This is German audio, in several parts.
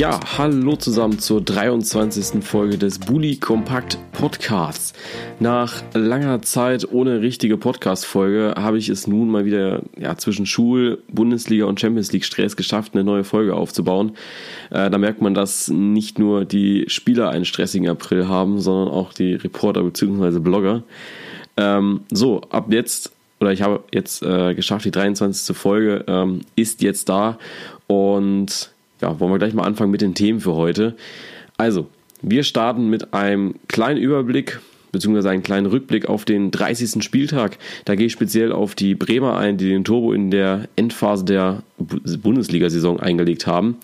Ja, hallo zusammen zur 23. Folge des Bully Kompakt Podcasts. Nach langer Zeit ohne richtige Podcast-Folge habe ich es nun mal wieder ja, zwischen Schul-, Bundesliga und Champions League Stress geschafft, eine neue Folge aufzubauen. Äh, da merkt man, dass nicht nur die Spieler einen stressigen April haben, sondern auch die Reporter bzw. Blogger. Ähm, so, ab jetzt oder ich habe jetzt äh, geschafft, die 23. Folge ähm, ist jetzt da und ja, wollen wir gleich mal anfangen mit den Themen für heute. Also, wir starten mit einem kleinen Überblick beziehungsweise einen kleinen Rückblick auf den 30. Spieltag. Da gehe ich speziell auf die Bremer ein, die den Turbo in der Endphase der Bundesliga-Saison eingelegt haben.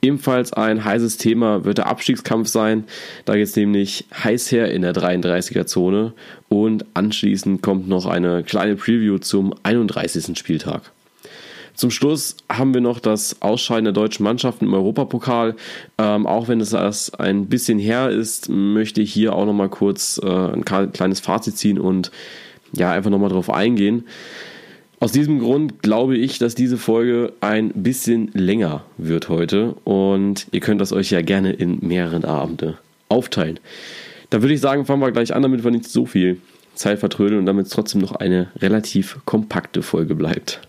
Ebenfalls ein heißes Thema wird der Abstiegskampf sein. Da geht es nämlich heiß her in der 33er-Zone. Und anschließend kommt noch eine kleine Preview zum 31. Spieltag. Zum Schluss haben wir noch das Ausscheiden der deutschen Mannschaften im Europapokal. Ähm, auch wenn es erst ein bisschen her ist, möchte ich hier auch noch mal kurz äh, ein kleines Fazit ziehen und ja, einfach noch mal drauf eingehen. Aus diesem Grund glaube ich, dass diese Folge ein bisschen länger wird heute und ihr könnt das euch ja gerne in mehreren Abende aufteilen. Da würde ich sagen, fangen wir gleich an, damit wir nicht so viel Zeit vertrödeln und damit es trotzdem noch eine relativ kompakte Folge bleibt.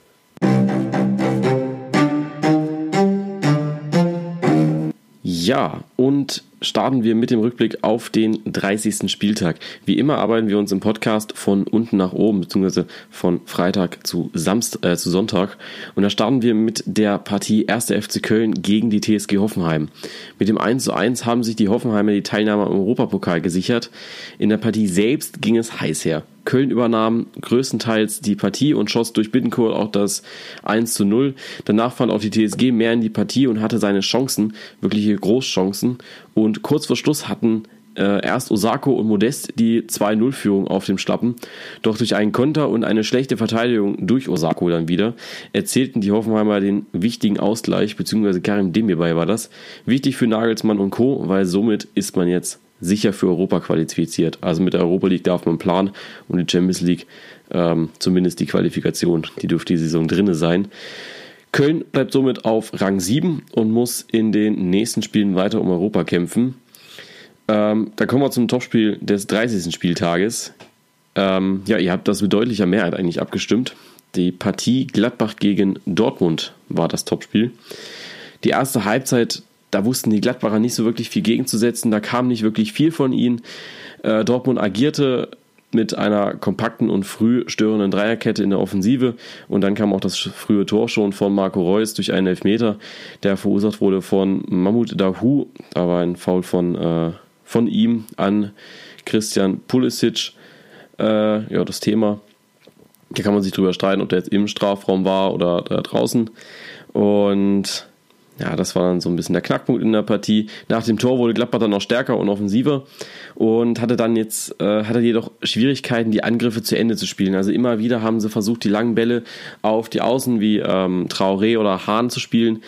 Ja, und starten wir mit dem Rückblick auf den 30. Spieltag. Wie immer arbeiten wir uns im Podcast von unten nach oben, beziehungsweise von Freitag zu, Samst, äh, zu Sonntag. Und da starten wir mit der Partie 1. FC Köln gegen die TSG Hoffenheim. Mit dem 1 zu 1 haben sich die Hoffenheimer die Teilnahme am Europapokal gesichert. In der Partie selbst ging es heiß her. Köln übernahm größtenteils die Partie und schoss durch Bittencourt auch das 1 zu 0. Danach fand auch die TSG mehr in die Partie und hatte seine Chancen, wirkliche Großchancen. Und kurz vor Schluss hatten äh, erst Osako und Modest die 2-0-Führung auf dem Schlappen. Doch durch einen Konter und eine schlechte Verteidigung durch Osako dann wieder erzielten die Hoffenheimer den wichtigen Ausgleich, beziehungsweise Karim Demirbay war das. Wichtig für Nagelsmann und Co., weil somit ist man jetzt sicher für Europa qualifiziert. Also mit der Europa League darf man planen und die Champions League ähm, zumindest die Qualifikation, die dürfte die Saison drinne sein. Köln bleibt somit auf Rang 7 und muss in den nächsten Spielen weiter um Europa kämpfen. Ähm, da kommen wir zum Topspiel des 30. Spieltages. Ähm, ja, ihr habt das mit deutlicher Mehrheit eigentlich abgestimmt. Die Partie Gladbach gegen Dortmund war das Topspiel. Die erste Halbzeit, da wussten die Gladbacher nicht so wirklich viel gegenzusetzen. Da kam nicht wirklich viel von ihnen. Äh, Dortmund agierte mit einer kompakten und früh störenden Dreierkette in der Offensive. Und dann kam auch das frühe Tor schon von Marco Reus durch einen Elfmeter, der verursacht wurde von Mahmoud Dahu. Da war ein Foul von, äh, von ihm an Christian Pulisic. Äh, ja, das Thema. Da kann man sich drüber streiten, ob der jetzt im Strafraum war oder draußen. Und ja, das war dann so ein bisschen der Knackpunkt in der Partie. Nach dem Tor wurde Gladbach dann noch stärker und offensiver und hatte dann jetzt, äh, hatte jedoch Schwierigkeiten, die Angriffe zu Ende zu spielen. Also immer wieder haben sie versucht, die langen Bälle auf die Außen wie ähm, Traoré oder Hahn zu spielen.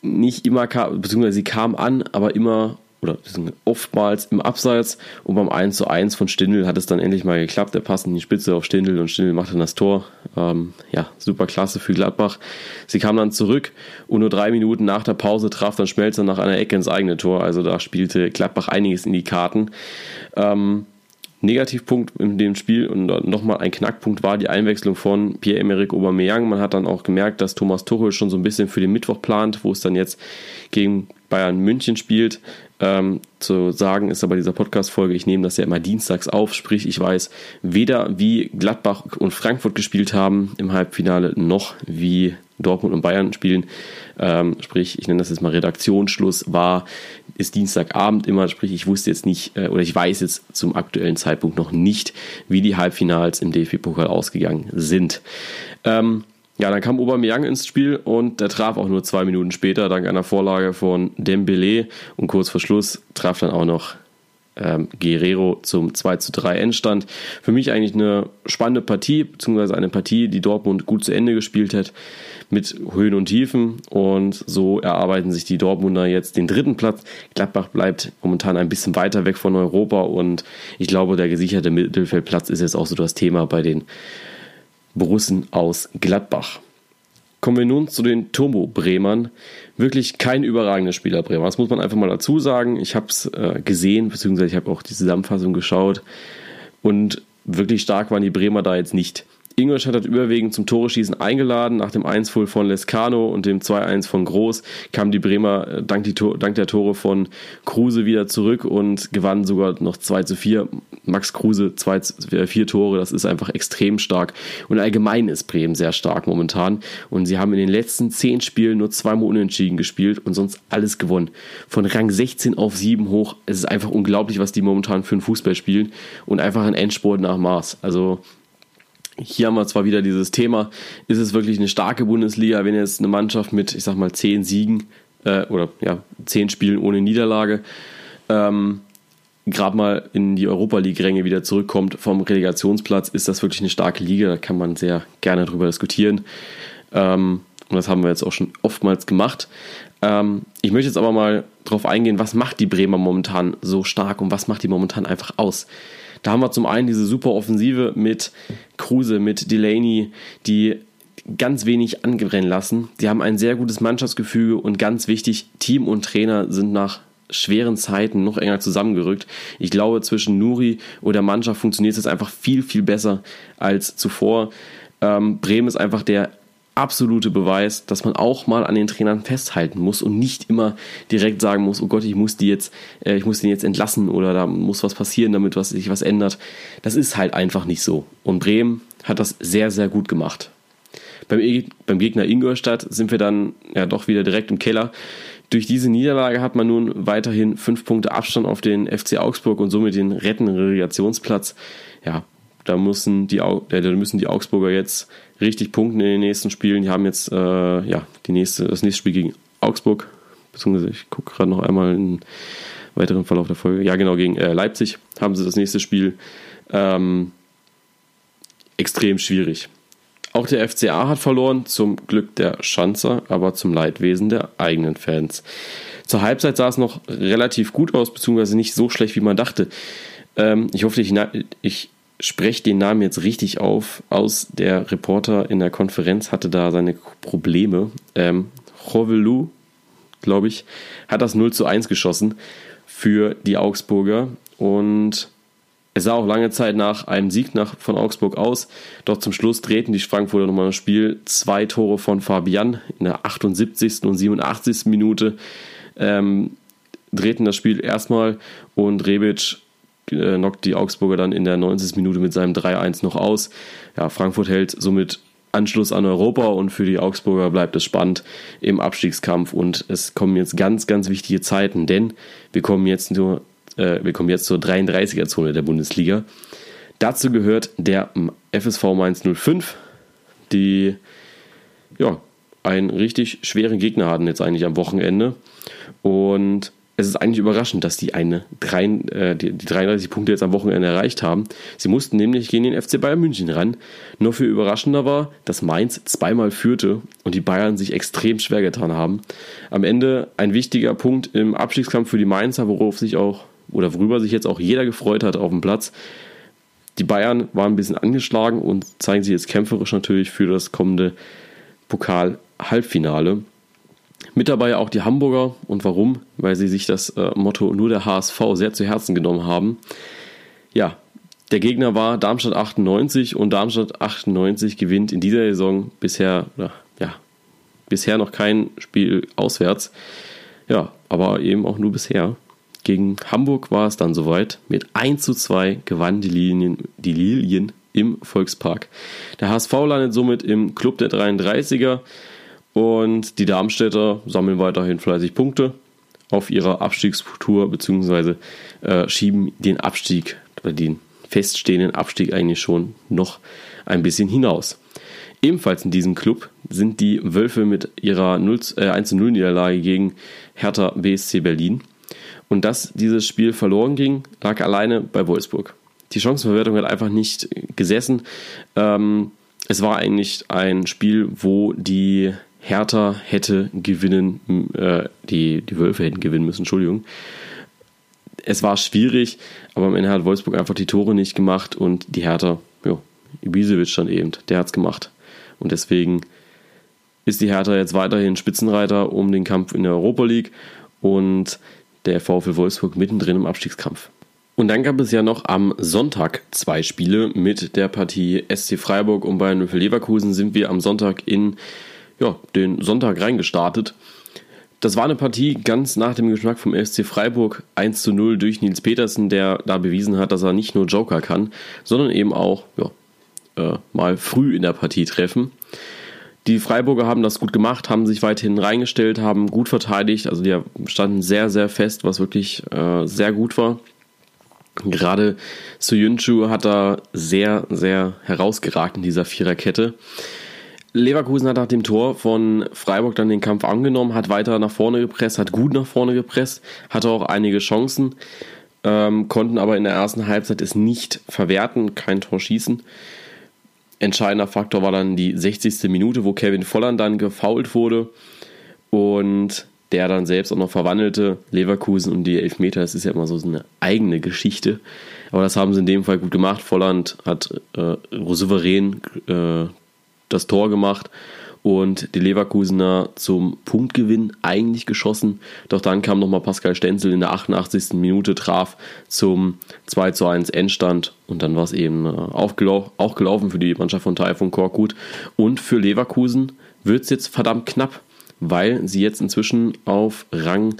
Nicht immer, kam, beziehungsweise sie kamen an, aber immer oder oftmals im Abseits und beim 1 zu 1 von Stindl hat es dann endlich mal geklappt. Er passt in die Spitze auf Stindl und Stindl macht dann das Tor. Ähm, ja, super klasse für Gladbach. Sie kam dann zurück und nur drei Minuten nach der Pause traf dann Schmelzer nach einer Ecke ins eigene Tor. Also da spielte Gladbach einiges in die Karten. Ähm, Negativpunkt in dem Spiel und nochmal ein Knackpunkt war die Einwechslung von Pierre-Emerick Aubameyang. Man hat dann auch gemerkt, dass Thomas Tuchel schon so ein bisschen für den Mittwoch plant, wo es dann jetzt gegen Bayern München spielt. Ähm, zu sagen ist aber dieser Podcast-Folge, ich nehme das ja immer dienstags auf, sprich, ich weiß weder wie Gladbach und Frankfurt gespielt haben im Halbfinale, noch wie Dortmund und Bayern spielen. Ähm, sprich, ich nenne das jetzt mal Redaktionsschluss, war, ist Dienstagabend immer, sprich, ich wusste jetzt nicht, äh, oder ich weiß jetzt zum aktuellen Zeitpunkt noch nicht, wie die Halbfinals im DFB-Pokal ausgegangen sind. Ähm, ja, dann kam Aubameyang ins Spiel und der traf auch nur zwei Minuten später dank einer Vorlage von Dembele und kurz vor Schluss traf dann auch noch ähm, Guerrero zum 2 zu 3 Endstand. Für mich eigentlich eine spannende Partie, beziehungsweise eine Partie, die Dortmund gut zu Ende gespielt hat, mit Höhen und Tiefen. Und so erarbeiten sich die Dortmunder jetzt den dritten Platz. Gladbach bleibt momentan ein bisschen weiter weg von Europa und ich glaube, der gesicherte Mittelfeldplatz ist jetzt auch so das Thema bei den Borussen aus Gladbach. Kommen wir nun zu den Turbo-Bremern. Wirklich kein überragender Spieler Bremer. Das muss man einfach mal dazu sagen. Ich habe es äh, gesehen, beziehungsweise ich habe auch die Zusammenfassung geschaut. Und wirklich stark waren die Bremer da jetzt nicht. Ingolstadt hat überwiegend zum Tore-Schießen eingeladen. Nach dem 1-0 von Lescano und dem 2-1 von Groß kamen die Bremer äh, dank, die, dank, der Tore von Kruse wieder zurück und gewannen sogar noch 2 zu 4. Max Kruse, zwei, äh, vier Tore, das ist einfach extrem stark. Und allgemein ist Bremen sehr stark momentan. Und sie haben in den letzten zehn Spielen nur zweimal unentschieden gespielt und sonst alles gewonnen. Von Rang 16 auf 7 hoch. Es ist einfach unglaublich, was die momentan für einen Fußball spielen. Und einfach ein Endsport nach Maß. Also hier haben wir zwar wieder dieses Thema, ist es wirklich eine starke Bundesliga, wenn jetzt eine Mannschaft mit, ich sag mal, zehn Siegen äh, oder ja, zehn Spielen ohne Niederlage ähm, gerade mal in die Europa League-Ränge wieder zurückkommt vom Relegationsplatz, ist das wirklich eine starke Liga. Da kann man sehr gerne drüber diskutieren. Ähm, und das haben wir jetzt auch schon oftmals gemacht. Ähm, ich möchte jetzt aber mal darauf eingehen, was macht die Bremer momentan so stark und was macht die momentan einfach aus. Da haben wir zum einen diese super Offensive mit Kruse, mit Delaney, die ganz wenig angebrennen lassen. Die haben ein sehr gutes Mannschaftsgefüge und ganz wichtig, Team und Trainer sind nach schweren Zeiten noch enger zusammengerückt. Ich glaube, zwischen Nuri und der Mannschaft funktioniert es einfach viel, viel besser als zuvor. Ähm, Bremen ist einfach der absolute Beweis, dass man auch mal an den Trainern festhalten muss und nicht immer direkt sagen muss, oh Gott, ich muss die jetzt, äh, ich muss den jetzt entlassen oder da muss was passieren, damit was, sich was ändert. Das ist halt einfach nicht so. Und Bremen hat das sehr, sehr gut gemacht. Beim, e beim Gegner Ingolstadt sind wir dann ja doch wieder direkt im Keller. Durch diese Niederlage hat man nun weiterhin fünf Punkte Abstand auf den FC Augsburg und somit den rettenden Relegationsplatz. Ja, da müssen die, äh, da müssen die Augsburger jetzt richtig punkten in den nächsten Spielen. Die haben jetzt äh, ja, die nächste, das nächste Spiel gegen Augsburg, beziehungsweise ich gucke gerade noch einmal in weiteren Verlauf der Folge. Ja, genau, gegen äh, Leipzig haben sie das nächste Spiel. Ähm, extrem schwierig. Auch der FCA hat verloren, zum Glück der Schanzer, aber zum Leidwesen der eigenen Fans. Zur Halbzeit sah es noch relativ gut aus, beziehungsweise nicht so schlecht, wie man dachte. Ähm, ich hoffe, ich, ich spreche den Namen jetzt richtig auf, aus. Der Reporter in der Konferenz hatte da seine Probleme. Ähm, Rovelu, glaube ich, hat das 0 zu 1 geschossen für die Augsburger und es sah auch lange Zeit nach einem Sieg nach, von Augsburg aus. Doch zum Schluss drehten die Frankfurter nochmal das Spiel. Zwei Tore von Fabian in der 78. und 87. Minute ähm, drehten das Spiel erstmal und Rebic äh, knockt die Augsburger dann in der 90. Minute mit seinem 3-1 noch aus. Ja, Frankfurt hält somit Anschluss an Europa und für die Augsburger bleibt es spannend im Abstiegskampf und es kommen jetzt ganz, ganz wichtige Zeiten, denn wir kommen jetzt nur, äh, wir kommen jetzt zur 33er-Zone der Bundesliga. Dazu gehört der FSV Mainz 05, die ja, einen richtig schweren Gegner hatten jetzt eigentlich am Wochenende und es ist eigentlich überraschend, dass die eine drei, äh, die, die 33 Punkte jetzt am Wochenende erreicht haben. Sie mussten nämlich gegen den FC Bayern München ran. Nur für überraschender war, dass Mainz zweimal führte und die Bayern sich extrem schwer getan haben. Am Ende ein wichtiger Punkt im Abstiegskampf für die Mainzer, worauf sich auch oder worüber sich jetzt auch jeder gefreut hat auf dem Platz. Die Bayern waren ein bisschen angeschlagen und zeigen sich jetzt kämpferisch natürlich für das kommende Pokal-Halbfinale. Mit dabei auch die Hamburger. Und warum? Weil sie sich das äh, Motto nur der HSV sehr zu Herzen genommen haben. Ja, der Gegner war Darmstadt 98 und Darmstadt 98 gewinnt in dieser Saison bisher, ja, bisher noch kein Spiel auswärts. Ja, aber eben auch nur bisher. Gegen Hamburg war es dann soweit. Mit 1 zu 2 gewannen die Lilien, die Lilien im Volkspark. Der HSV landet somit im Club der 33er. Und die Darmstädter sammeln weiterhin fleißig Punkte auf ihrer Abstiegstour, beziehungsweise äh, schieben den Abstieg den feststehenden Abstieg eigentlich schon noch ein bisschen hinaus. Ebenfalls in diesem Club sind die Wölfe mit ihrer 0, äh, 1-0-Niederlage gegen Hertha BSC Berlin. Und dass dieses Spiel verloren ging, lag alleine bei Wolfsburg. Die Chancenverwertung hat einfach nicht gesessen. Ähm, es war eigentlich ein Spiel, wo die Hertha hätte gewinnen, äh, die, die Wölfe hätten gewinnen müssen, Entschuldigung. Es war schwierig, aber am Ende hat Wolfsburg einfach die Tore nicht gemacht und die Hertha, ja, Ibisevic dann eben, der hat es gemacht. Und deswegen ist die Hertha jetzt weiterhin Spitzenreiter um den Kampf in der Europa League und der VfL Wolfsburg mittendrin im Abstiegskampf. Und dann gab es ja noch am Sonntag zwei Spiele mit der Partie SC Freiburg und Bayern Leverkusen sind wir am Sonntag in ja, den Sonntag reingestartet. Das war eine Partie ganz nach dem Geschmack vom SC Freiburg 1 zu 0 durch Nils Petersen, der da bewiesen hat, dass er nicht nur Joker kann, sondern eben auch ja, äh, mal früh in der Partie treffen. Die Freiburger haben das gut gemacht, haben sich weiterhin reingestellt, haben gut verteidigt. Also die standen sehr, sehr fest, was wirklich äh, sehr gut war. Gerade Soyuncu hat da sehr, sehr herausgeragt in dieser Viererkette. Leverkusen hat nach dem Tor von Freiburg dann den Kampf angenommen, hat weiter nach vorne gepresst, hat gut nach vorne gepresst, hatte auch einige Chancen, ähm, konnten aber in der ersten Halbzeit es nicht verwerten, kein Tor schießen. Entscheidender Faktor war dann die 60. Minute, wo Kevin Volland dann gefault wurde und der dann selbst auch noch verwandelte. Leverkusen und die Elfmeter, das ist ja immer so eine eigene Geschichte. Aber das haben sie in dem Fall gut gemacht. Volland hat äh, souverän äh, das Tor gemacht und die Leverkusener zum Punktgewinn eigentlich geschossen. Doch dann kam nochmal Pascal Stenzel in der 88. Minute, traf zum 2 zu 1 Endstand und dann war es eben äh, auch, gelau auch gelaufen für die Mannschaft von Taifun Korkut. Und für Leverkusen wird es jetzt verdammt knapp, weil sie jetzt inzwischen auf Rang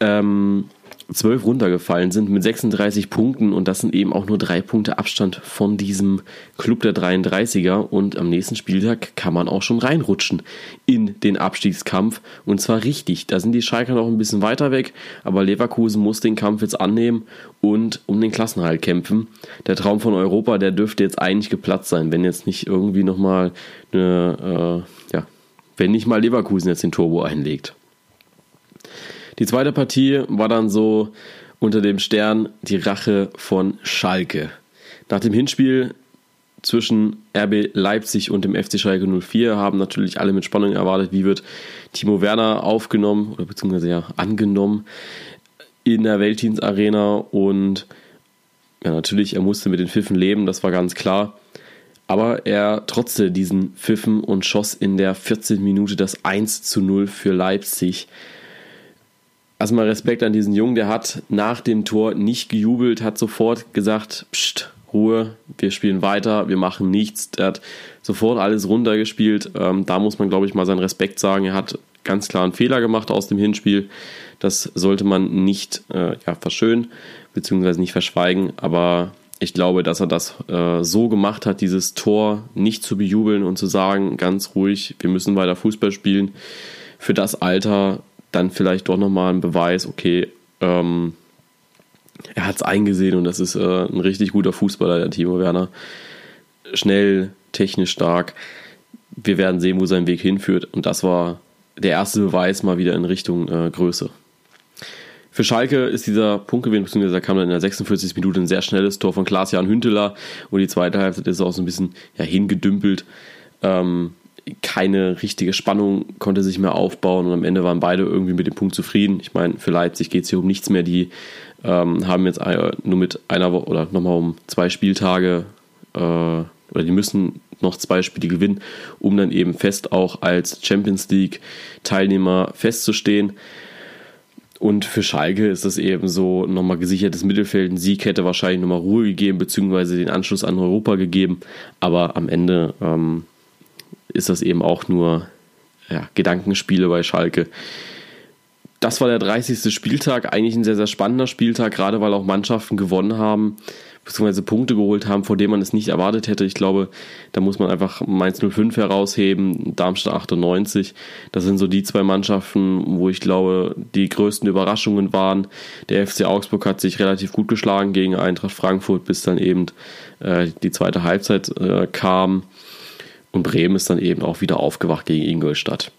ähm, 12 runtergefallen sind mit 36 Punkten und das sind eben auch nur drei Punkte Abstand von diesem Club der 33er und am nächsten Spieltag kann man auch schon reinrutschen in den Abstiegskampf und zwar richtig. Da sind die Schalker noch ein bisschen weiter weg, aber Leverkusen muss den Kampf jetzt annehmen und um den Klassenhalt kämpfen. Der Traum von Europa, der dürfte jetzt eigentlich geplatzt sein, wenn jetzt nicht irgendwie nochmal äh, ja, wenn nicht mal Leverkusen jetzt den Turbo einlegt. Die zweite Partie war dann so unter dem Stern die Rache von Schalke. Nach dem Hinspiel zwischen RB Leipzig und dem FC Schalke 04 haben natürlich alle mit Spannung erwartet, wie wird Timo Werner aufgenommen oder beziehungsweise ja angenommen in der Weltdienstarena und ja, natürlich, er musste mit den Pfiffen leben, das war ganz klar. Aber er trotzte diesen Pfiffen und schoss in der 14. Minute das 1 zu 0 für Leipzig erstmal Respekt an diesen Jungen, der hat nach dem Tor nicht gejubelt, hat sofort gesagt, Psst, Ruhe, wir spielen weiter, wir machen nichts. Der hat sofort alles runtergespielt. Ähm, da muss man, glaube ich, mal seinen Respekt sagen. Er hat ganz klar einen Fehler gemacht aus dem Hinspiel. Das sollte man nicht äh, ja, verschönen, beziehungsweise nicht verschweigen. Aber ich glaube, dass er das äh, so gemacht hat, dieses Tor nicht zu bejubeln und zu sagen, ganz ruhig, wir müssen weiter Fußball spielen. Für das Alter dann vielleicht doch nochmal ein Beweis, okay, ähm, er hat es eingesehen und das ist äh, ein richtig guter Fußballer, der Timo Werner. Schnell, technisch stark. Wir werden sehen, wo sein Weg hinführt. Und das war der erste Beweis mal wieder in Richtung äh, Größe. Für Schalke ist dieser Punktgewinn, beziehungsweise da kam dann in der 46. Minute ein sehr schnelles Tor von Klaas-Jan Hünteler und die zweite Halbzeit ist auch so ein bisschen ja, hingedümpelt. Ähm, keine richtige Spannung konnte sich mehr aufbauen und am Ende waren beide irgendwie mit dem Punkt zufrieden. Ich meine, für Leipzig geht es hier um nichts mehr. Die ähm, haben jetzt nur mit einer Woche oder nochmal um zwei Spieltage äh, oder die müssen noch zwei Spiele gewinnen, um dann eben fest auch als Champions League Teilnehmer festzustehen. Und für Schalke ist das eben so nochmal gesichertes Mittelfeld. Ein Sieg hätte wahrscheinlich nochmal Ruhe gegeben, beziehungsweise den Anschluss an Europa gegeben. Aber am Ende ähm, ist das eben auch nur ja, Gedankenspiele bei Schalke. Das war der 30. Spieltag, eigentlich ein sehr, sehr spannender Spieltag, gerade weil auch Mannschaften gewonnen haben, beziehungsweise Punkte geholt haben, vor denen man es nicht erwartet hätte. Ich glaube, da muss man einfach Mainz 05 herausheben, Darmstadt 98. Das sind so die zwei Mannschaften, wo ich glaube, die größten Überraschungen waren. Der FC Augsburg hat sich relativ gut geschlagen gegen Eintracht Frankfurt, bis dann eben äh, die zweite Halbzeit äh, kam. Und Bremen ist dann eben auch wieder aufgewacht gegen Ingolstadt.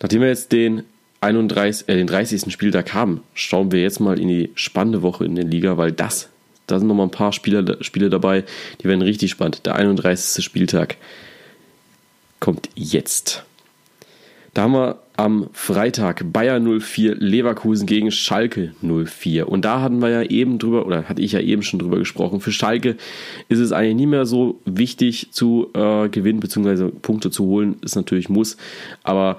Nachdem wir jetzt den 31, äh, den 30. Spieltag haben, schauen wir jetzt mal in die spannende Woche in der Liga, weil das, da sind nochmal ein paar Spieler, Spiele dabei, die werden richtig spannend. Der 31. Spieltag kommt jetzt. Da haben wir am Freitag Bayer 04 Leverkusen gegen Schalke 04. Und da hatten wir ja eben drüber, oder hatte ich ja eben schon drüber gesprochen. Für Schalke ist es eigentlich nicht mehr so wichtig zu äh, gewinnen, beziehungsweise Punkte zu holen, ist natürlich muss. Aber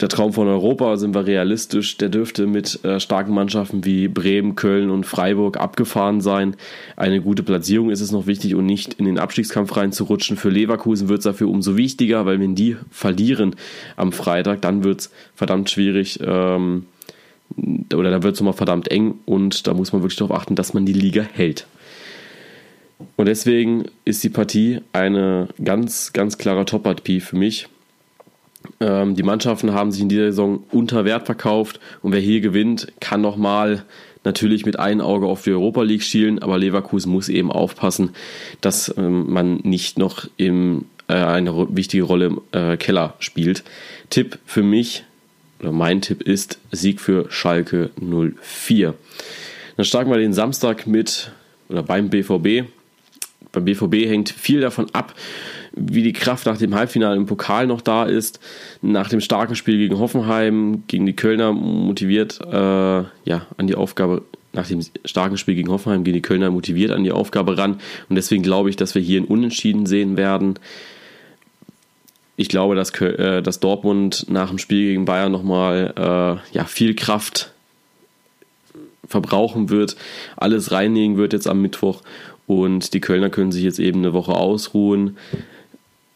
der Traum von Europa, sind wir realistisch, der dürfte mit äh, starken Mannschaften wie Bremen, Köln und Freiburg abgefahren sein. Eine gute Platzierung ist es noch wichtig und nicht in den Abstiegskampf reinzurutschen. Für Leverkusen wird es dafür umso wichtiger, weil wenn die verlieren am Freitag, dann wird es verdammt schwierig ähm, oder da wird es nochmal verdammt eng und da muss man wirklich darauf achten, dass man die Liga hält. Und deswegen ist die Partie eine ganz, ganz klare Top-Partie für mich die Mannschaften haben sich in dieser Saison unter Wert verkauft und wer hier gewinnt, kann nochmal natürlich mit einem Auge auf die Europa League schielen, aber Leverkusen muss eben aufpassen, dass ähm, man nicht noch im, äh, eine wichtige Rolle im äh, Keller spielt. Tipp für mich, oder mein Tipp ist Sieg für Schalke 04. Dann starten wir den Samstag mit, oder beim BVB. Beim BVB hängt viel davon ab, wie die Kraft nach dem Halbfinale im Pokal noch da ist. Nach dem starken Spiel gegen Hoffenheim, gegen die Kölner motiviert äh, ja, an die Aufgabe, nach dem starken Spiel gegen Hoffenheim gegen die Kölner motiviert an die Aufgabe ran. Und deswegen glaube ich, dass wir hier ein Unentschieden sehen werden. Ich glaube, dass, äh, dass Dortmund nach dem Spiel gegen Bayern nochmal äh, ja, viel Kraft verbrauchen wird, alles reinlegen wird jetzt am Mittwoch und die Kölner können sich jetzt eben eine Woche ausruhen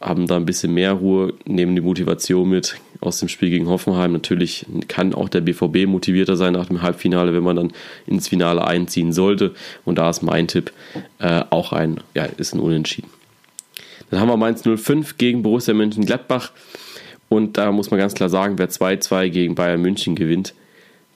haben da ein bisschen mehr Ruhe, nehmen die Motivation mit aus dem Spiel gegen Hoffenheim. Natürlich kann auch der BVB motivierter sein nach dem Halbfinale, wenn man dann ins Finale einziehen sollte. Und da ist mein Tipp äh, auch ein, ja, ist ein Unentschieden. Dann haben wir Mainz 05 gegen Borussia Mönchengladbach. Und da muss man ganz klar sagen, wer 2-2 gegen Bayern München gewinnt,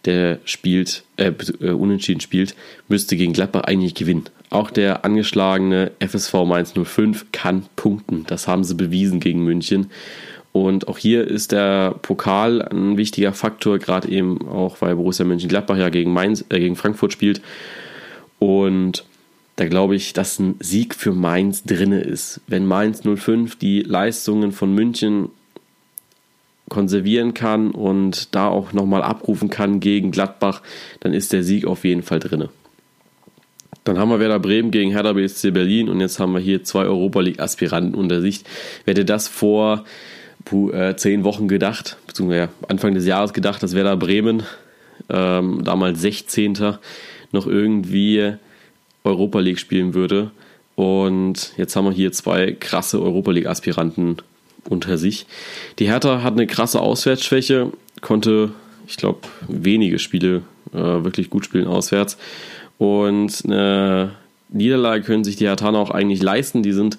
der spielt, äh, äh, unentschieden spielt, müsste gegen Gladbach eigentlich gewinnen. Auch der angeschlagene FSV Mainz 05 kann punkten. Das haben sie bewiesen gegen München. Und auch hier ist der Pokal ein wichtiger Faktor, gerade eben auch, weil Borussia Mönchengladbach ja gegen, Mainz, äh, gegen Frankfurt spielt. Und da glaube ich, dass ein Sieg für Mainz drinne ist. Wenn Mainz 05 die Leistungen von München konservieren kann und da auch nochmal abrufen kann gegen Gladbach, dann ist der Sieg auf jeden Fall drinne. Dann haben wir Werder Bremen gegen Hertha BSC Berlin und jetzt haben wir hier zwei Europa League Aspiranten unter Sicht. Wer hätte das vor äh, zehn Wochen gedacht, beziehungsweise Anfang des Jahres gedacht, dass Werder Bremen, ähm, damals 16. noch irgendwie Europa League spielen würde. Und jetzt haben wir hier zwei krasse Europa League Aspiranten unter sich. Die Hertha hat eine krasse Auswärtsschwäche, konnte, ich glaube, wenige Spiele äh, wirklich gut spielen auswärts und eine Niederlage können sich die Hertaner auch eigentlich leisten. Die sind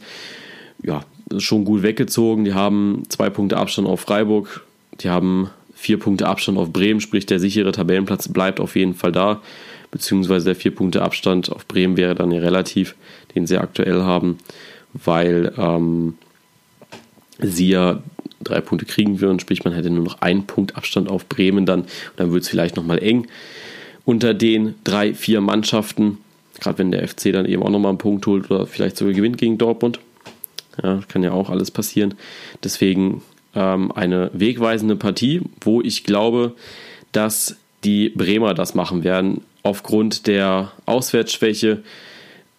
ja schon gut weggezogen. Die haben zwei Punkte Abstand auf Freiburg. Die haben vier Punkte Abstand auf Bremen, sprich der sichere Tabellenplatz bleibt auf jeden Fall da. Beziehungsweise der vier Punkte Abstand auf Bremen wäre dann ja relativ, den sie aktuell haben, weil ähm, sie ja drei Punkte kriegen würden. Sprich, man hätte nur noch einen Punkt Abstand auf Bremen dann. Und dann wird es vielleicht nochmal eng unter den drei, vier Mannschaften. Gerade wenn der FC dann eben auch nochmal einen Punkt holt oder vielleicht sogar gewinnt gegen Dortmund. Ja, kann ja auch alles passieren. Deswegen ähm, eine wegweisende Partie, wo ich glaube, dass die Bremer das machen werden, aufgrund der Auswärtsschwäche,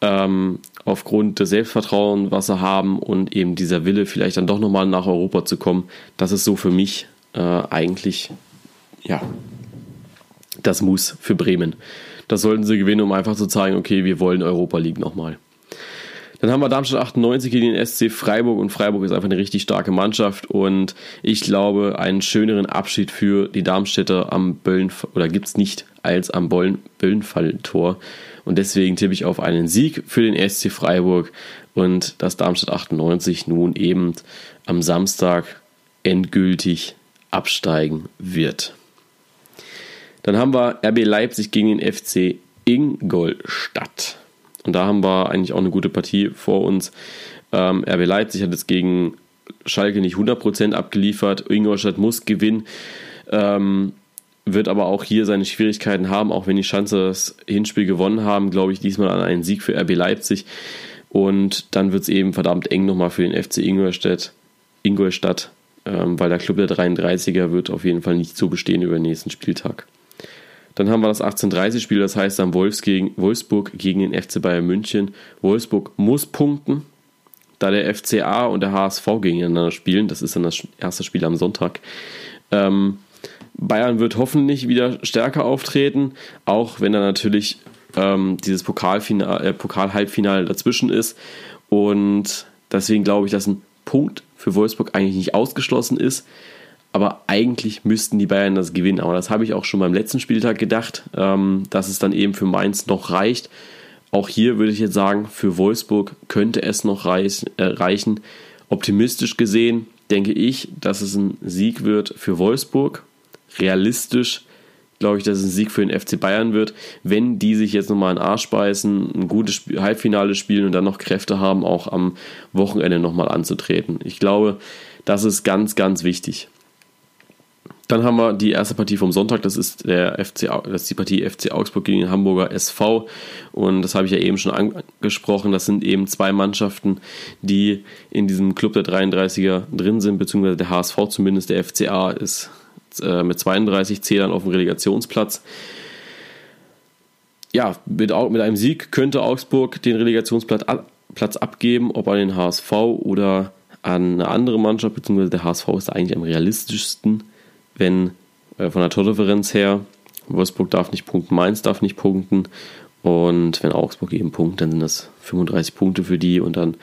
ähm, aufgrund des Selbstvertrauens, was sie haben und eben dieser Wille, vielleicht dann doch nochmal nach Europa zu kommen. Das ist so für mich äh, eigentlich ja, das Muss für Bremen. Das sollten sie gewinnen, um einfach zu zeigen, okay, wir wollen Europa League nochmal. Dann haben wir Darmstadt 98 gegen den SC Freiburg und Freiburg ist einfach eine richtig starke Mannschaft und ich glaube, einen schöneren Abschied für die Darmstädter am Böllen oder gibt es nicht als am Böllenfalltor und deswegen tippe ich auf einen Sieg für den SC Freiburg und dass Darmstadt 98 nun eben am Samstag endgültig absteigen wird. Dann haben wir RB Leipzig gegen den FC Ingolstadt. Und da haben wir eigentlich auch eine gute Partie vor uns. Ähm, RB Leipzig hat jetzt gegen Schalke nicht 100% abgeliefert. Ingolstadt muss gewinnen. Ähm, wird aber auch hier seine Schwierigkeiten haben, auch wenn die Schanze das Hinspiel gewonnen haben, glaube ich diesmal an einen Sieg für RB Leipzig. Und dann wird es eben verdammt eng nochmal für den FC Ingolstadt, Ingolstadt ähm, weil der Club der 33er wird auf jeden Fall nicht so bestehen über den nächsten Spieltag. Dann haben wir das 18:30-Spiel, das heißt dann Wolfs gegen, Wolfsburg gegen den FC Bayern München. Wolfsburg muss punkten, da der FCA und der HSV gegeneinander spielen. Das ist dann das erste Spiel am Sonntag. Ähm, Bayern wird hoffentlich wieder stärker auftreten, auch wenn da natürlich ähm, dieses Pokalfinale, äh, Pokal-Halbfinale dazwischen ist. Und deswegen glaube ich, dass ein Punkt für Wolfsburg eigentlich nicht ausgeschlossen ist. Aber eigentlich müssten die Bayern das gewinnen. Aber das habe ich auch schon beim letzten Spieltag gedacht, ähm, dass es dann eben für Mainz noch reicht. Auch hier würde ich jetzt sagen, für Wolfsburg könnte es noch reich, äh, reichen. Optimistisch gesehen denke ich, dass es ein Sieg wird für Wolfsburg. Realistisch glaube ich, dass es ein Sieg für den FC Bayern wird, wenn die sich jetzt nochmal in den Arsch beißen, ein gutes Halbfinale spielen und dann noch Kräfte haben, auch am Wochenende nochmal anzutreten. Ich glaube, das ist ganz, ganz wichtig. Dann haben wir die erste Partie vom Sonntag, das ist, der FC, das ist die Partie FC Augsburg gegen den Hamburger SV. Und das habe ich ja eben schon angesprochen. Das sind eben zwei Mannschaften, die in diesem Club der 33er drin sind, beziehungsweise der HSV zumindest. Der FCA ist äh, mit 32 Zählern auf dem Relegationsplatz. Ja, mit, mit einem Sieg könnte Augsburg den Relegationsplatz Platz abgeben, ob an den HSV oder an eine andere Mannschaft, beziehungsweise der HSV ist eigentlich am realistischsten, wenn äh, von der Tordifferenz her, Wolfsburg darf nicht punkten, Mainz darf nicht punkten und wenn Augsburg eben punktet, dann sind das 35 Punkte für die und dann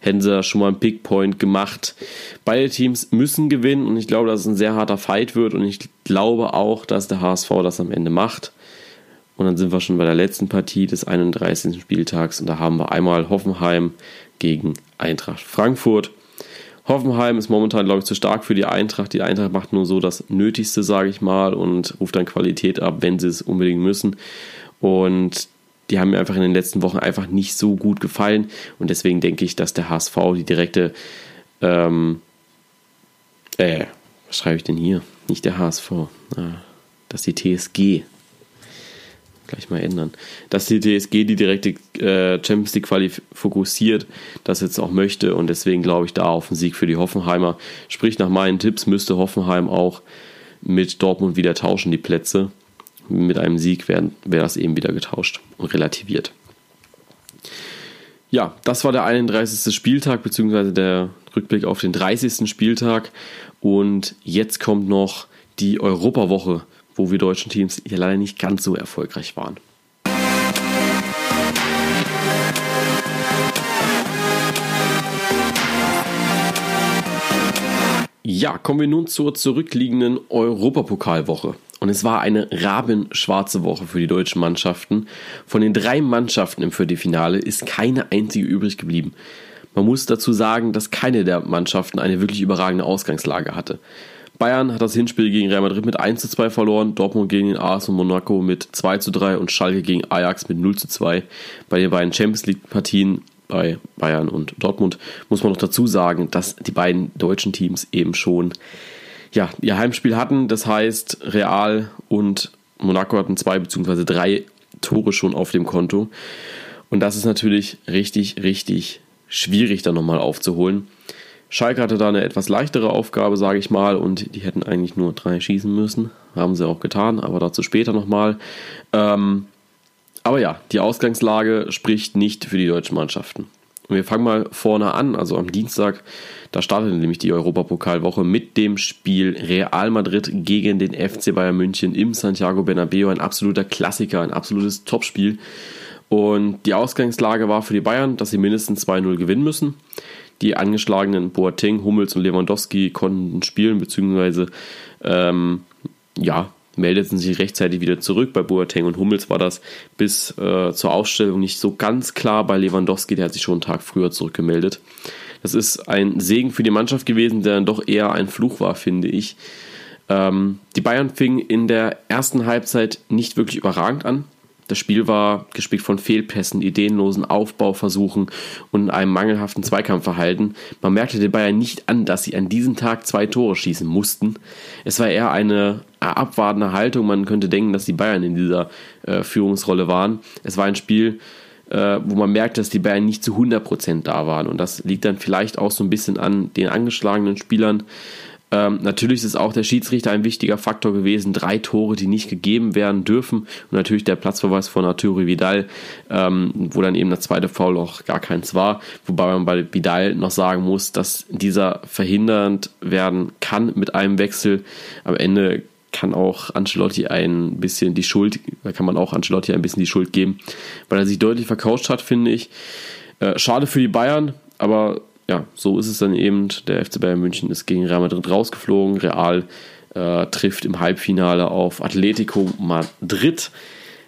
hätten sie da schon mal einen Pickpoint gemacht. Beide Teams müssen gewinnen und ich glaube, dass es ein sehr harter Fight wird und ich glaube auch, dass der HSV das am Ende macht. Und dann sind wir schon bei der letzten Partie des 31. Spieltags und da haben wir einmal Hoffenheim gegen Eintracht Frankfurt. Hoffenheim ist momentan, glaube ich, zu stark für die Eintracht. Die Eintracht macht nur so das Nötigste, sage ich mal, und ruft dann Qualität ab, wenn sie es unbedingt müssen. Und die haben mir einfach in den letzten Wochen einfach nicht so gut gefallen. Und deswegen denke ich, dass der HSV die direkte, ähm, äh, was schreibe ich denn hier? Nicht der HSV, ah, dass die TSG, gleich mal ändern, dass die TSG die direkte äh, Champions League Quali fokussiert, das jetzt auch möchte. Und deswegen glaube ich da auf einen Sieg für die Hoffenheimer. Sprich, nach meinen Tipps müsste Hoffenheim auch mit Dortmund wieder tauschen, die Plätze mit einem Sieg wäre wär das eben wieder getauscht und relativiert. Ja, das war der 31. Spieltag, beziehungsweise der Rückblick auf den 30. Spieltag. Und jetzt kommt noch die Europawoche, wo wir deutschen Teams ja leider nicht ganz so erfolgreich waren. Ja, kommen wir nun zur zurückliegenden Europapokalwoche. Und es war eine rabenschwarze Woche für die deutschen Mannschaften. Von den drei Mannschaften im Viertelfinale ist keine einzige übrig geblieben. Man muss dazu sagen, dass keine der Mannschaften eine wirklich überragende Ausgangslage hatte. Bayern hat das Hinspiel gegen Real Madrid mit 1 zu 2 verloren, Dortmund gegen den AS und Monaco mit 2 zu 3 und Schalke gegen Ajax mit 0 zu 2. Bei den beiden Champions League Partien bei Bayern und Dortmund muss man noch dazu sagen, dass die beiden deutschen Teams eben schon ja, ihr Heimspiel hatten. Das heißt, Real und Monaco hatten zwei bzw. drei Tore schon auf dem Konto. Und das ist natürlich richtig, richtig schwierig, dann nochmal aufzuholen. Schalke hatte da eine etwas leichtere Aufgabe, sage ich mal, und die hätten eigentlich nur drei schießen müssen. Haben sie auch getan, aber dazu später nochmal. Ähm, aber ja, die Ausgangslage spricht nicht für die deutschen Mannschaften. Und wir fangen mal vorne an, also am Dienstag da startete nämlich die Europapokalwoche mit dem Spiel Real Madrid gegen den FC Bayern München im Santiago Bernabeu. Ein absoluter Klassiker, ein absolutes Topspiel. Und die Ausgangslage war für die Bayern, dass sie mindestens 2-0 gewinnen müssen. Die angeschlagenen Boateng, Hummels und Lewandowski konnten spielen, beziehungsweise ähm, ja, meldeten sich rechtzeitig wieder zurück. Bei Boateng und Hummels war das bis äh, zur Ausstellung nicht so ganz klar. Bei Lewandowski, der hat sich schon einen Tag früher zurückgemeldet. Das ist ein Segen für die Mannschaft gewesen, der dann doch eher ein Fluch war, finde ich. Ähm, die Bayern fingen in der ersten Halbzeit nicht wirklich überragend an. Das Spiel war gespickt von Fehlpässen, ideenlosen Aufbauversuchen und einem mangelhaften Zweikampfverhalten. Man merkte den Bayern nicht an, dass sie an diesem Tag zwei Tore schießen mussten. Es war eher eine abwartende Haltung. Man könnte denken, dass die Bayern in dieser äh, Führungsrolle waren. Es war ein Spiel, äh, wo man merkt, dass die Bayern nicht zu 100% da waren. Und das liegt dann vielleicht auch so ein bisschen an den angeschlagenen Spielern. Ähm, natürlich ist auch der Schiedsrichter ein wichtiger Faktor gewesen. Drei Tore, die nicht gegeben werden dürfen. Und natürlich der Platzverweis von Arturo Vidal, ähm, wo dann eben das zweite Foul auch gar keins war. Wobei man bei Vidal noch sagen muss, dass dieser verhindert werden kann mit einem Wechsel. Am Ende kann auch Ancelotti ein bisschen die Schuld, da kann man auch Ancelotti ein bisschen die Schuld geben, weil er sich deutlich verkauft hat, finde ich. Äh, schade für die Bayern, aber ja, so ist es dann eben. Der FC Bayern München ist gegen Real Madrid rausgeflogen. Real äh, trifft im Halbfinale auf Atletico Madrid.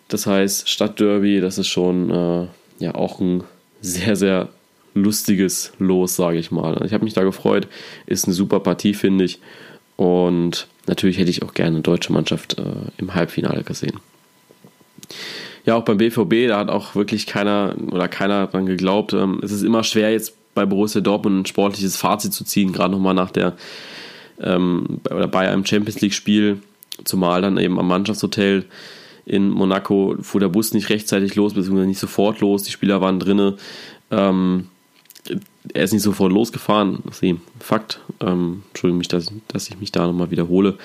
Das heißt, Stadtderby, das ist schon äh, ja auch ein sehr, sehr lustiges Los, sage ich mal. Ich habe mich da gefreut. Ist eine super Partie, finde ich. Und natürlich hätte ich auch gerne eine deutsche Mannschaft äh, im Halbfinale gesehen. Ja, auch beim BVB, da hat auch wirklich keiner oder keiner dran geglaubt. Ähm, es ist immer schwer, jetzt bei Borussia Dortmund ein sportliches Fazit zu ziehen, gerade nochmal nach der ähm, oder bei einem Champions League-Spiel, zumal dann eben am Mannschaftshotel in Monaco fuhr der Bus nicht rechtzeitig los, beziehungsweise nicht sofort los. Die Spieler waren drinne. Ähm, er ist nicht sofort losgefahren, das ist Fakt. Ähm, Entschuldigung mich, dass, dass ich mich da nochmal wiederhole.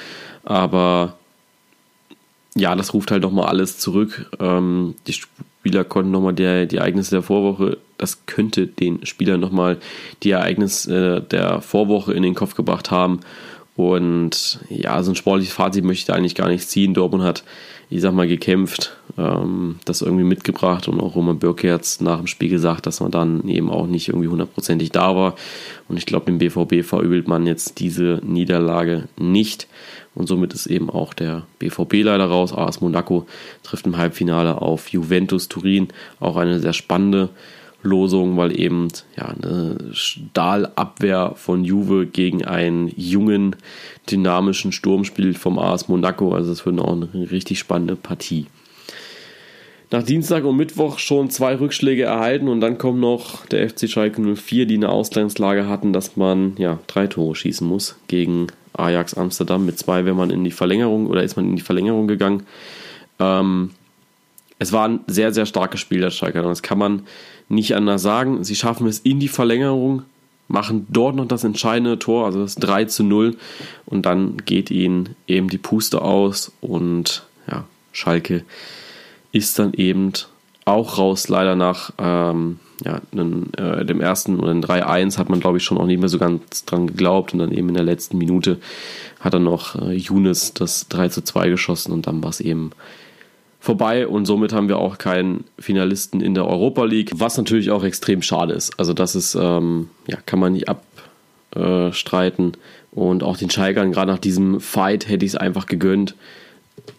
Aber ja, das ruft halt nochmal alles zurück. Ähm, die Spieler konnten nochmal die, die Ereignisse der Vorwoche, das könnte den Spielern nochmal die Ereignisse der Vorwoche in den Kopf gebracht haben. Und ja, so ein sportliches Fazit möchte ich da eigentlich gar nicht ziehen. Dortmund hat, ich sag mal, gekämpft, ähm, das irgendwie mitgebracht und auch Roman Bürki hat nach dem Spiel gesagt, dass man dann eben auch nicht irgendwie hundertprozentig da war. Und ich glaube, dem BVB verübelt man jetzt diese Niederlage nicht. Und somit ist eben auch der BVB leider raus. AS Monaco trifft im Halbfinale auf Juventus Turin. Auch eine sehr spannende Losung, weil eben ja, eine Stahlabwehr von Juve gegen einen jungen, dynamischen Sturm spielt vom AS Monaco. Also es wird auch eine richtig spannende Partie. Nach Dienstag und Mittwoch schon zwei Rückschläge erhalten und dann kommt noch der FC Schalke 04, die eine Ausgangslage hatten, dass man ja drei Tore schießen muss gegen Ajax Amsterdam. Mit zwei wäre man in die Verlängerung oder ist man in die Verlängerung gegangen. Ähm, es war ein sehr, sehr starkes Spiel der Schalke. Das kann man nicht anders sagen. Sie schaffen es in die Verlängerung, machen dort noch das entscheidende Tor, also das 3 zu 0. Und dann geht ihnen eben die Puste aus und ja, Schalke ist dann eben auch raus, leider nach ähm, ja, einen, äh, dem ersten oder den 3-1 hat man, glaube ich, schon auch nicht mehr so ganz dran geglaubt und dann eben in der letzten Minute hat dann noch äh, Younes das 3 zu 2 geschossen und dann war es eben vorbei und somit haben wir auch keinen Finalisten in der Europa League, was natürlich auch extrem schade ist. Also das ist, ähm, ja, kann man nicht abstreiten und auch den Schalkern, gerade nach diesem Fight hätte ich es einfach gegönnt.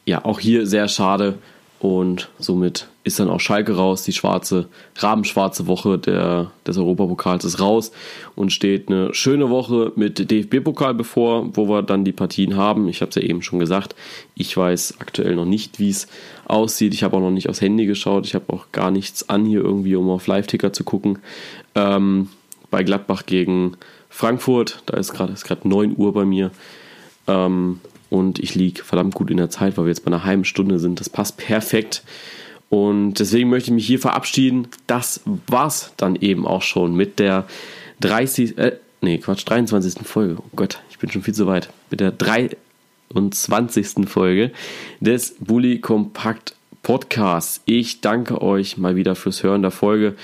Ja, auch hier sehr schade und somit ist dann auch Schalke raus. Die schwarze, rabenschwarze Woche der, des Europapokals ist raus und steht eine schöne Woche mit DFB-Pokal bevor, wo wir dann die Partien haben. Ich habe es ja eben schon gesagt. Ich weiß aktuell noch nicht, wie es aussieht. Ich habe auch noch nicht aufs Handy geschaut. Ich habe auch gar nichts an hier irgendwie, um auf Live-Ticker zu gucken. Ähm, bei Gladbach gegen Frankfurt, da ist gerade 9 Uhr bei mir. Ähm, und ich liege verdammt gut in der Zeit, weil wir jetzt bei einer halben Stunde sind. Das passt perfekt. Und deswegen möchte ich mich hier verabschieden. Das war's dann eben auch schon mit der 30. Äh, nee, Quatsch, 23. Folge. Oh Gott, ich bin schon viel zu weit. Mit der 23. Folge des Bully Kompakt Podcasts. Ich danke euch mal wieder fürs Hören der Folge.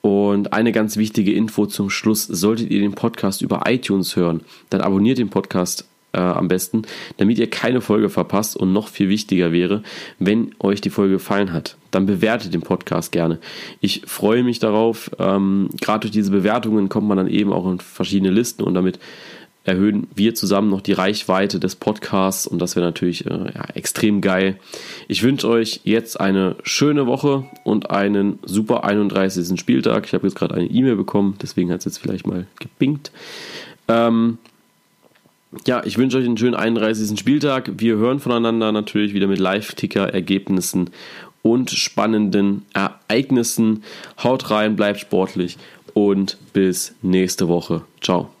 Und eine ganz wichtige Info zum Schluss: Solltet ihr den Podcast über iTunes hören, dann abonniert den Podcast äh, am besten, damit ihr keine Folge verpasst und noch viel wichtiger wäre, wenn euch die Folge gefallen hat, dann bewertet den Podcast gerne. Ich freue mich darauf. Ähm, Gerade durch diese Bewertungen kommt man dann eben auch in verschiedene Listen und damit erhöhen wir zusammen noch die Reichweite des Podcasts und das wäre natürlich äh, ja, extrem geil. Ich wünsche euch jetzt eine schöne Woche und einen super 31. Spieltag. Ich habe jetzt gerade eine E-Mail bekommen, deswegen hat es jetzt vielleicht mal gepinkt. Ähm, ja, ich wünsche euch einen schönen 31. Spieltag. Wir hören voneinander natürlich wieder mit Live-Ticker-Ergebnissen und spannenden Ereignissen. Haut rein, bleibt sportlich und bis nächste Woche. Ciao.